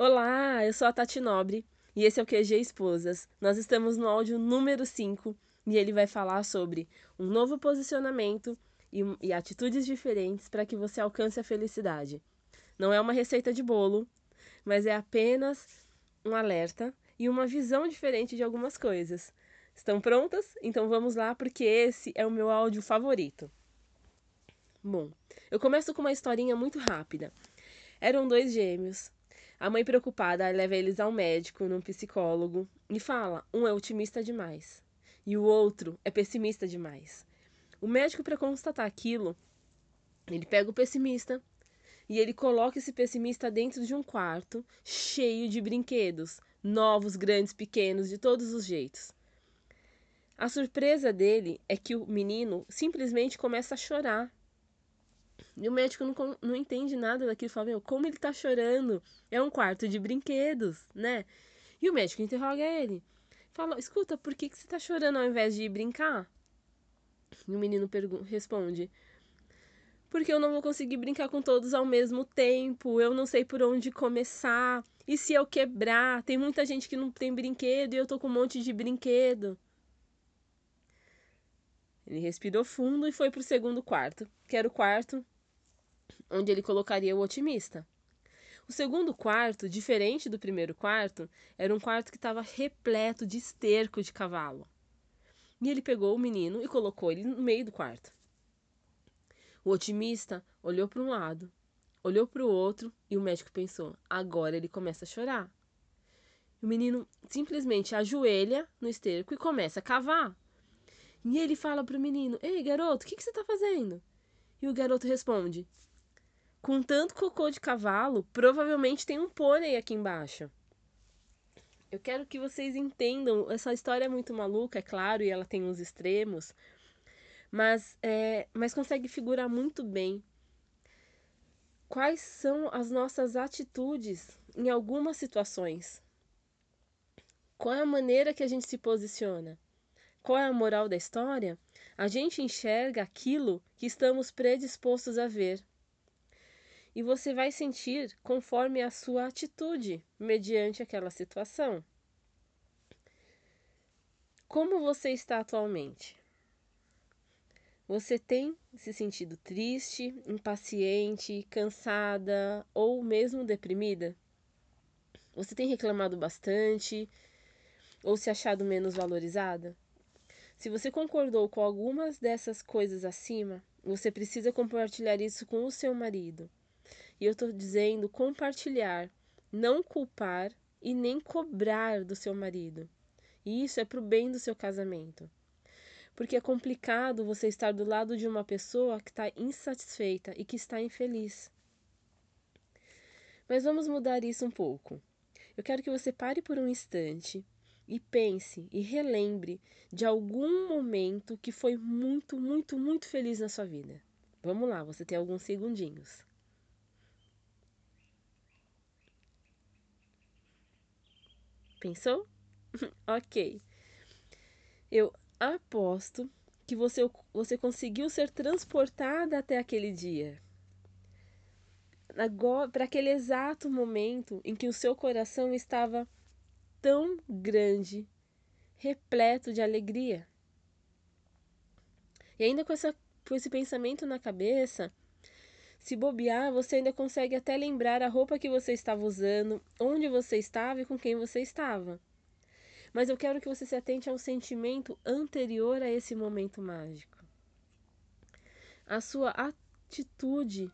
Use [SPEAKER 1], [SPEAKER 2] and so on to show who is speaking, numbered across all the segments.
[SPEAKER 1] Olá, eu sou a Tati Nobre e esse é o QG Esposas. Nós estamos no áudio número 5 e ele vai falar sobre um novo posicionamento e, e atitudes diferentes para que você alcance a felicidade. Não é uma receita de bolo, mas é apenas um alerta e uma visão diferente de algumas coisas. Estão prontas? Então vamos lá, porque esse é o meu áudio favorito. Bom, eu começo com uma historinha muito rápida. Eram dois gêmeos, a mãe preocupada leva eles ao médico, num psicólogo, e fala: um é otimista demais e o outro é pessimista demais. O médico, para constatar aquilo, ele pega o pessimista e ele coloca esse pessimista dentro de um quarto cheio de brinquedos, novos, grandes, pequenos, de todos os jeitos. A surpresa dele é que o menino simplesmente começa a chorar e o médico não, não entende nada daquilo. Fala, meu, como ele tá chorando? É um quarto de brinquedos, né? E o médico interroga ele. Fala, escuta, por que, que você tá chorando ao invés de ir brincar? E o menino responde, porque eu não vou conseguir brincar com todos ao mesmo tempo, eu não sei por onde começar. E se eu quebrar? Tem muita gente que não tem brinquedo e eu tô com um monte de brinquedo. Ele respirou fundo e foi pro segundo quarto, que era o quarto onde ele colocaria o otimista. O segundo quarto, diferente do primeiro quarto, era um quarto que estava repleto de esterco de cavalo. E ele pegou o menino e colocou ele no meio do quarto. O otimista olhou para um lado, olhou para o outro e o médico pensou: agora ele começa a chorar. O menino simplesmente ajoelha no esterco e começa a cavar. E ele fala para o menino: Ei, garoto, o que, que você está fazendo? E o garoto responde: com tanto cocô de cavalo, provavelmente tem um pônei aqui embaixo. Eu quero que vocês entendam, essa história é muito maluca, é claro, e ela tem uns extremos, mas, é, mas consegue figurar muito bem quais são as nossas atitudes em algumas situações. Qual é a maneira que a gente se posiciona? Qual é a moral da história? A gente enxerga aquilo que estamos predispostos a ver e você vai sentir conforme a sua atitude mediante aquela situação. Como você está atualmente? Você tem se sentido triste, impaciente, cansada ou mesmo deprimida? Você tem reclamado bastante ou se achado menos valorizada? Se você concordou com algumas dessas coisas acima, você precisa compartilhar isso com o seu marido. E eu estou dizendo compartilhar, não culpar e nem cobrar do seu marido. E isso é para o bem do seu casamento. Porque é complicado você estar do lado de uma pessoa que está insatisfeita e que está infeliz. Mas vamos mudar isso um pouco. Eu quero que você pare por um instante e pense e relembre de algum momento que foi muito, muito, muito feliz na sua vida. Vamos lá, você tem alguns segundinhos. Pensou? ok. Eu aposto que você, você conseguiu ser transportada até aquele dia. Para aquele exato momento em que o seu coração estava tão grande, repleto de alegria. E ainda com, essa, com esse pensamento na cabeça, se bobear, você ainda consegue até lembrar a roupa que você estava usando, onde você estava e com quem você estava. Mas eu quero que você se atente ao sentimento anterior a esse momento mágico. A sua atitude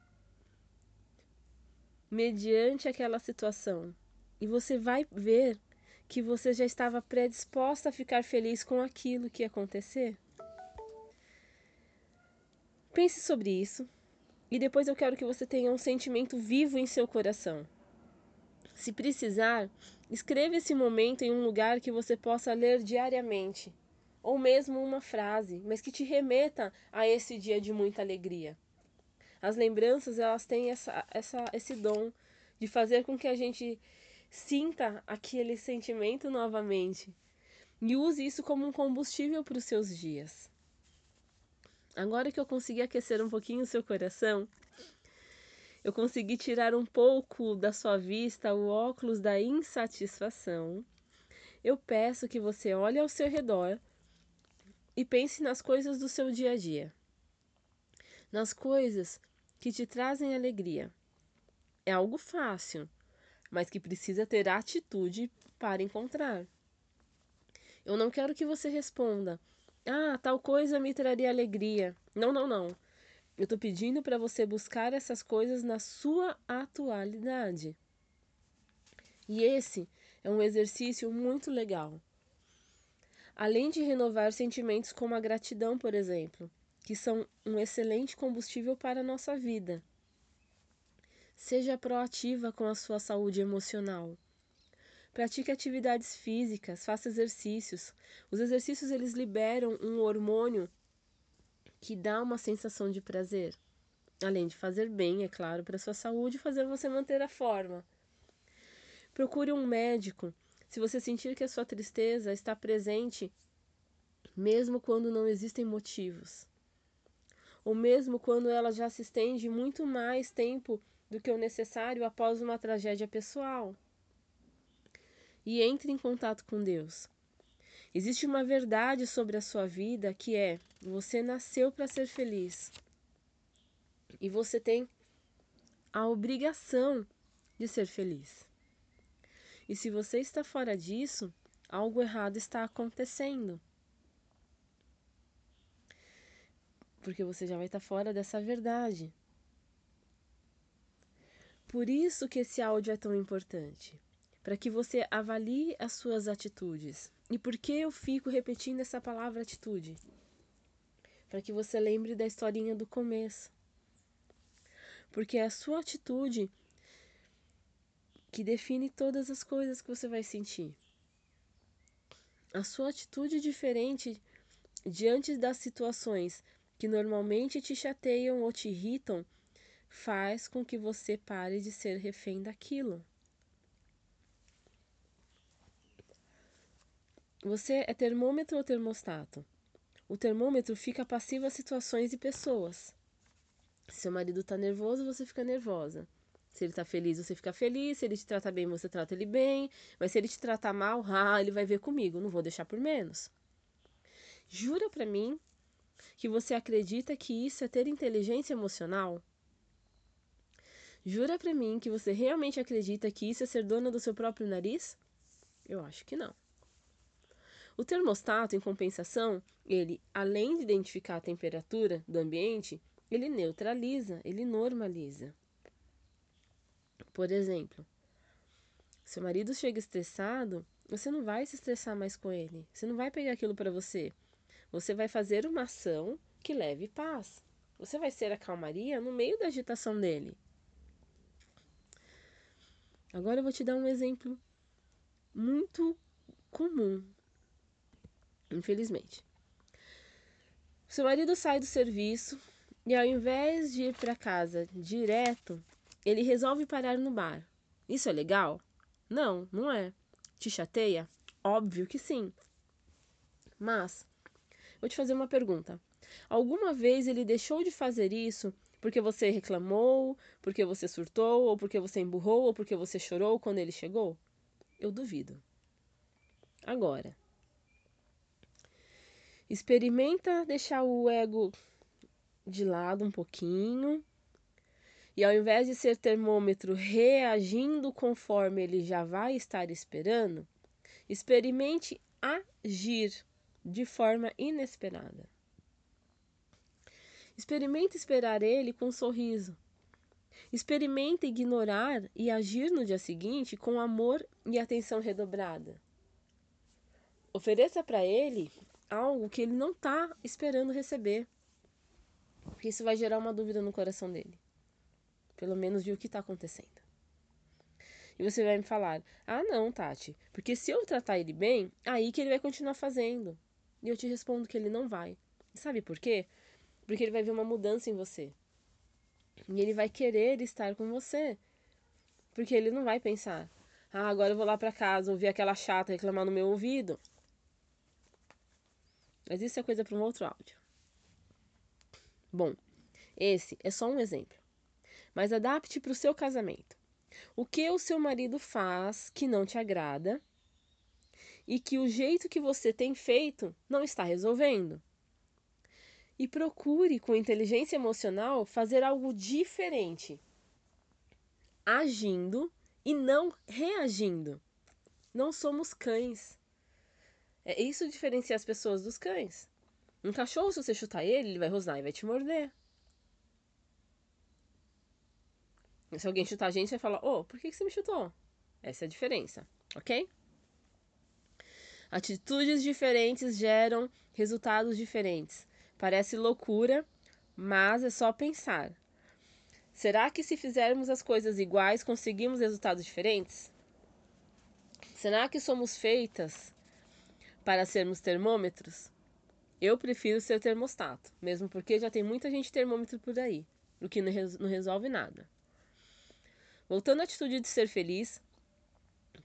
[SPEAKER 1] mediante aquela situação. E você vai ver que você já estava predisposta a ficar feliz com aquilo que ia acontecer. Pense sobre isso. E depois eu quero que você tenha um sentimento vivo em seu coração. Se precisar, escreva esse momento em um lugar que você possa ler diariamente, ou mesmo uma frase, mas que te remeta a esse dia de muita alegria. As lembranças, elas têm essa, essa, esse dom de fazer com que a gente sinta aquele sentimento novamente e use isso como um combustível para os seus dias. Agora que eu consegui aquecer um pouquinho o seu coração, eu consegui tirar um pouco da sua vista o óculos da insatisfação, eu peço que você olhe ao seu redor e pense nas coisas do seu dia a dia, nas coisas que te trazem alegria. É algo fácil, mas que precisa ter atitude para encontrar. Eu não quero que você responda: "Ah, tal coisa me traria alegria". Não, não, não. Eu estou pedindo para você buscar essas coisas na sua atualidade. E esse é um exercício muito legal. Além de renovar sentimentos como a gratidão, por exemplo, que são um excelente combustível para a nossa vida. Seja proativa com a sua saúde emocional. Pratique atividades físicas, faça exercícios. Os exercícios eles liberam um hormônio que dá uma sensação de prazer, além de fazer bem, é claro, para sua saúde e fazer você manter a forma. Procure um médico se você sentir que a sua tristeza está presente, mesmo quando não existem motivos, ou mesmo quando ela já se estende muito mais tempo do que o necessário após uma tragédia pessoal. E entre em contato com Deus. Existe uma verdade sobre a sua vida que é: você nasceu para ser feliz. E você tem a obrigação de ser feliz. E se você está fora disso, algo errado está acontecendo. Porque você já vai estar fora dessa verdade. Por isso que esse áudio é tão importante, para que você avalie as suas atitudes. E por que eu fico repetindo essa palavra atitude? Para que você lembre da historinha do começo. Porque a sua atitude que define todas as coisas que você vai sentir. A sua atitude diferente diante das situações que normalmente te chateiam ou te irritam faz com que você pare de ser refém daquilo. Você é termômetro ou termostato? O termômetro fica passivo a situações e pessoas. Se seu marido está nervoso, você fica nervosa. Se ele tá feliz, você fica feliz. Se ele te trata bem, você trata ele bem. Mas se ele te tratar mal, ah, ele vai ver comigo. Não vou deixar por menos. Jura para mim que você acredita que isso é ter inteligência emocional? Jura para mim que você realmente acredita que isso é ser dona do seu próprio nariz? Eu acho que não. O termostato, em compensação, ele, além de identificar a temperatura do ambiente, ele neutraliza, ele normaliza. Por exemplo, seu marido chega estressado, você não vai se estressar mais com ele. Você não vai pegar aquilo para você. Você vai fazer uma ação que leve paz. Você vai ser a calmaria no meio da agitação dele. Agora eu vou te dar um exemplo muito comum, infelizmente. Seu marido sai do serviço e ao invés de ir para casa direto, ele resolve parar no bar. Isso é legal? Não, não é. Te chateia? Óbvio que sim. Mas, vou te fazer uma pergunta. Alguma vez ele deixou de fazer isso porque você reclamou, porque você surtou, ou porque você emburrou, ou porque você chorou quando ele chegou? Eu duvido. Agora, experimenta deixar o ego de lado um pouquinho e ao invés de ser termômetro reagindo conforme ele já vai estar esperando, experimente agir de forma inesperada. Experimente esperar ele com um sorriso. Experimente ignorar e agir no dia seguinte com amor e atenção redobrada. Ofereça para ele algo que ele não está esperando receber, porque isso vai gerar uma dúvida no coração dele pelo menos de o que está acontecendo. E você vai me falar: ah, não, Tati, porque se eu tratar ele bem, aí que ele vai continuar fazendo. E eu te respondo que ele não vai. Sabe por quê? Porque ele vai ver uma mudança em você. E ele vai querer estar com você. Porque ele não vai pensar: ah, agora eu vou lá para casa ouvir aquela chata reclamar no meu ouvido. Mas isso é coisa para um outro áudio. Bom, esse é só um exemplo. mas adapte para o seu casamento. O que o seu marido faz que não te agrada e que o jeito que você tem feito não está resolvendo. E procure, com inteligência emocional, fazer algo diferente, agindo e não reagindo. Não somos cães. É isso diferencia as pessoas dos cães. Um cachorro, se você chutar ele, ele vai rosnar e vai te morder. Se alguém chutar a gente, vai falar: Ô, oh, por que você me chutou? Essa é a diferença, ok? Atitudes diferentes geram resultados diferentes. Parece loucura, mas é só pensar. Será que se fizermos as coisas iguais conseguimos resultados diferentes? Será que somos feitas para sermos termômetros? Eu prefiro ser termostato, mesmo porque já tem muita gente termômetro por aí, o que não resolve nada. Voltando à atitude de ser feliz,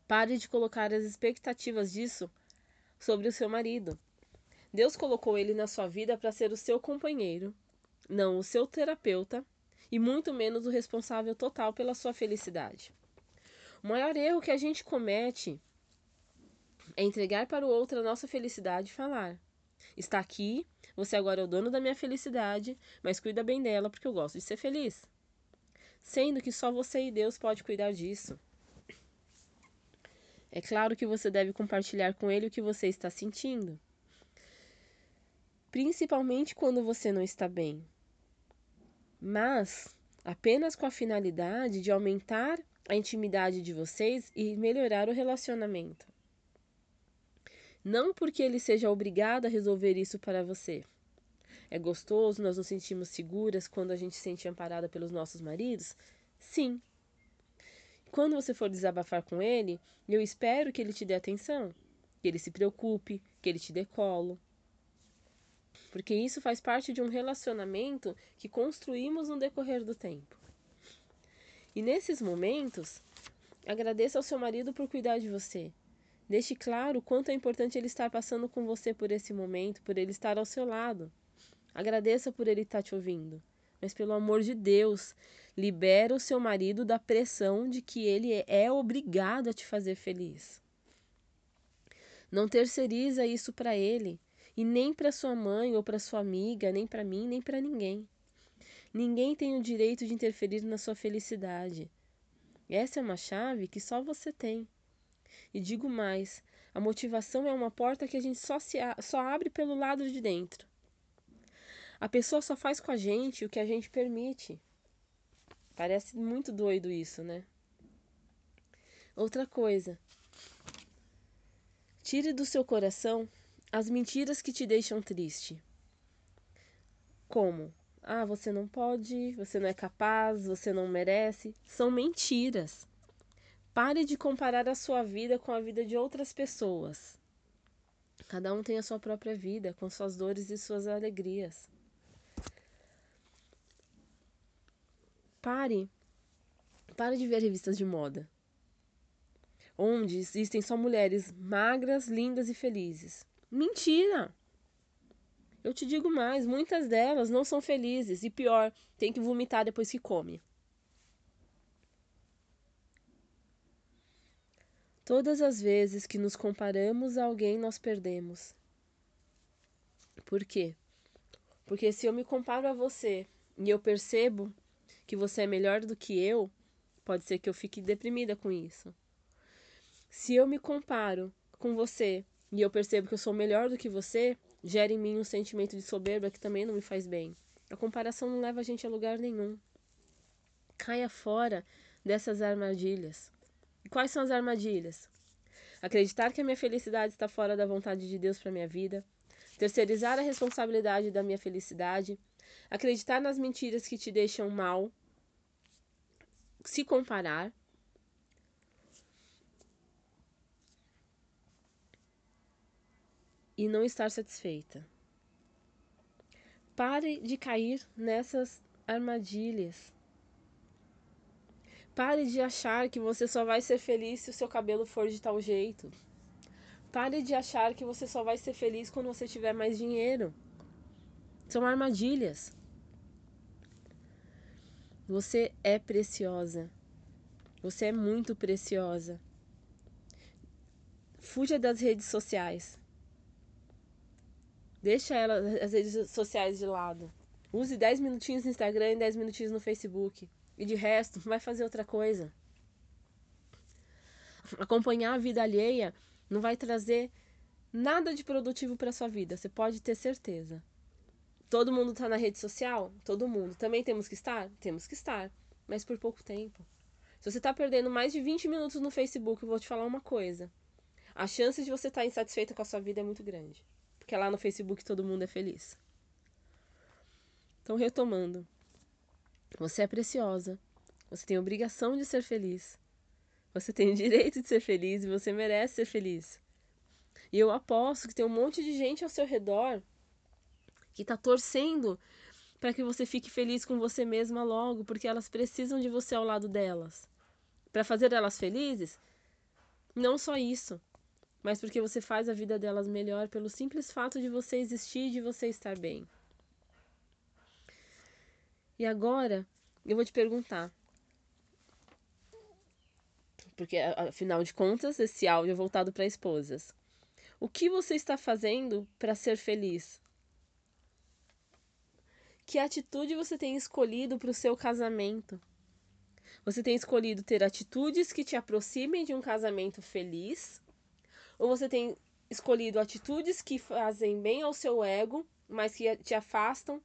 [SPEAKER 1] pare de colocar as expectativas disso sobre o seu marido. Deus colocou ele na sua vida para ser o seu companheiro, não o seu terapeuta e muito menos o responsável total pela sua felicidade. O maior erro que a gente comete é entregar para o outro a nossa felicidade e falar: Está aqui, você agora é o dono da minha felicidade, mas cuida bem dela porque eu gosto de ser feliz. Sendo que só você e Deus pode cuidar disso. É claro que você deve compartilhar com ele o que você está sentindo. Principalmente quando você não está bem. Mas apenas com a finalidade de aumentar a intimidade de vocês e melhorar o relacionamento. Não porque ele seja obrigado a resolver isso para você. É gostoso, nós nos sentimos seguras quando a gente se sente amparada pelos nossos maridos? Sim, quando você for desabafar com ele, eu espero que ele te dê atenção, que ele se preocupe, que ele te dê colo. Porque isso faz parte de um relacionamento que construímos no decorrer do tempo. E nesses momentos, agradeça ao seu marido por cuidar de você. Deixe claro o quanto é importante ele estar passando com você por esse momento, por ele estar ao seu lado. Agradeça por ele estar te ouvindo. Mas pelo amor de Deus, Libera o seu marido da pressão de que ele é obrigado a te fazer feliz. Não terceiriza isso para ele, e nem para sua mãe ou para sua amiga, nem para mim, nem para ninguém. Ninguém tem o direito de interferir na sua felicidade. Essa é uma chave que só você tem. E digo mais: a motivação é uma porta que a gente só, se a, só abre pelo lado de dentro. A pessoa só faz com a gente o que a gente permite. Parece muito doido isso, né? Outra coisa. Tire do seu coração as mentiras que te deixam triste. Como? Ah, você não pode, você não é capaz, você não merece. São mentiras. Pare de comparar a sua vida com a vida de outras pessoas. Cada um tem a sua própria vida, com suas dores e suas alegrias. Pare. Pare de ver revistas de moda. Onde existem só mulheres magras, lindas e felizes. Mentira! Eu te digo mais, muitas delas não são felizes e pior, tem que vomitar depois que come. Todas as vezes que nos comparamos a alguém, nós perdemos. Por quê? Porque se eu me comparo a você e eu percebo que você é melhor do que eu, pode ser que eu fique deprimida com isso. Se eu me comparo com você e eu percebo que eu sou melhor do que você, gera em mim um sentimento de soberba que também não me faz bem. A comparação não leva a gente a lugar nenhum. Caia fora dessas armadilhas. E quais são as armadilhas? Acreditar que a minha felicidade está fora da vontade de Deus para minha vida, terceirizar a responsabilidade da minha felicidade, acreditar nas mentiras que te deixam mal se comparar. E não estar satisfeita. Pare de cair nessas armadilhas. Pare de achar que você só vai ser feliz se o seu cabelo for de tal jeito. Pare de achar que você só vai ser feliz quando você tiver mais dinheiro. São armadilhas. Você é preciosa. Você é muito preciosa. Fuja das redes sociais. Deixa ela, as redes sociais de lado. Use 10 minutinhos no Instagram e 10 minutinhos no Facebook. E de resto, vai fazer outra coisa. Acompanhar a vida alheia não vai trazer nada de produtivo para sua vida, você pode ter certeza. Todo mundo está na rede social? Todo mundo. Também temos que estar? Temos que estar, mas por pouco tempo. Se você está perdendo mais de 20 minutos no Facebook, eu vou te falar uma coisa. A chance de você estar tá insatisfeita com a sua vida é muito grande. Porque lá no Facebook todo mundo é feliz. Então, retomando. Você é preciosa. Você tem a obrigação de ser feliz. Você tem o direito de ser feliz e você merece ser feliz. E eu aposto que tem um monte de gente ao seu redor que está torcendo para que você fique feliz com você mesma logo, porque elas precisam de você ao lado delas. Para fazer elas felizes? Não só isso, mas porque você faz a vida delas melhor pelo simples fato de você existir e de você estar bem. E agora, eu vou te perguntar. Porque, afinal de contas, esse áudio é voltado para esposas. O que você está fazendo para ser feliz? Que atitude você tem escolhido para o seu casamento? Você tem escolhido ter atitudes que te aproximem de um casamento feliz? Ou você tem escolhido atitudes que fazem bem ao seu ego, mas que te afastam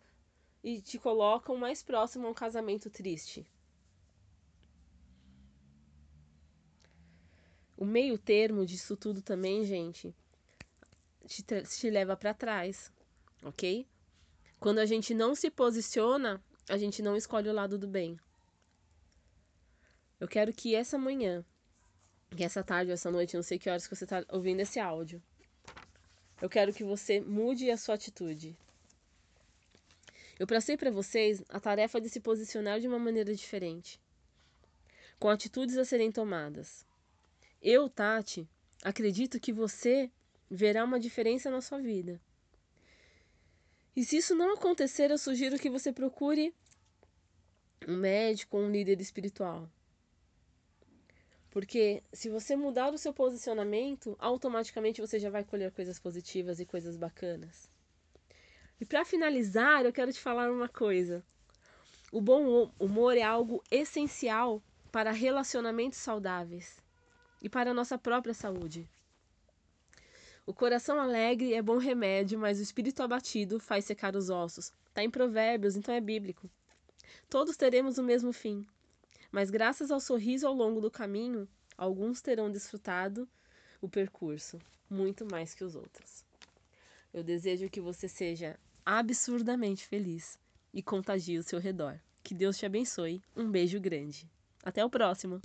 [SPEAKER 1] e te colocam mais próximo a um casamento triste? O meio termo disso tudo também, gente, te, te leva para trás, ok? Quando a gente não se posiciona, a gente não escolhe o lado do bem. Eu quero que essa manhã, que essa tarde, essa noite, não sei que horas que você está ouvindo esse áudio, eu quero que você mude a sua atitude. Eu passei para vocês a tarefa de se posicionar de uma maneira diferente, com atitudes a serem tomadas. Eu, Tati, acredito que você verá uma diferença na sua vida. E se isso não acontecer, eu sugiro que você procure um médico ou um líder espiritual. Porque se você mudar o seu posicionamento, automaticamente você já vai colher coisas positivas e coisas bacanas. E para finalizar, eu quero te falar uma coisa. O bom humor é algo essencial para relacionamentos saudáveis e para a nossa própria saúde. O coração alegre é bom remédio, mas o espírito abatido faz secar os ossos. Está em Provérbios, então é bíblico. Todos teremos o mesmo fim, mas graças ao sorriso ao longo do caminho, alguns terão desfrutado o percurso, muito mais que os outros. Eu desejo que você seja absurdamente feliz e contagie o seu redor. Que Deus te abençoe. Um beijo grande. Até o próximo!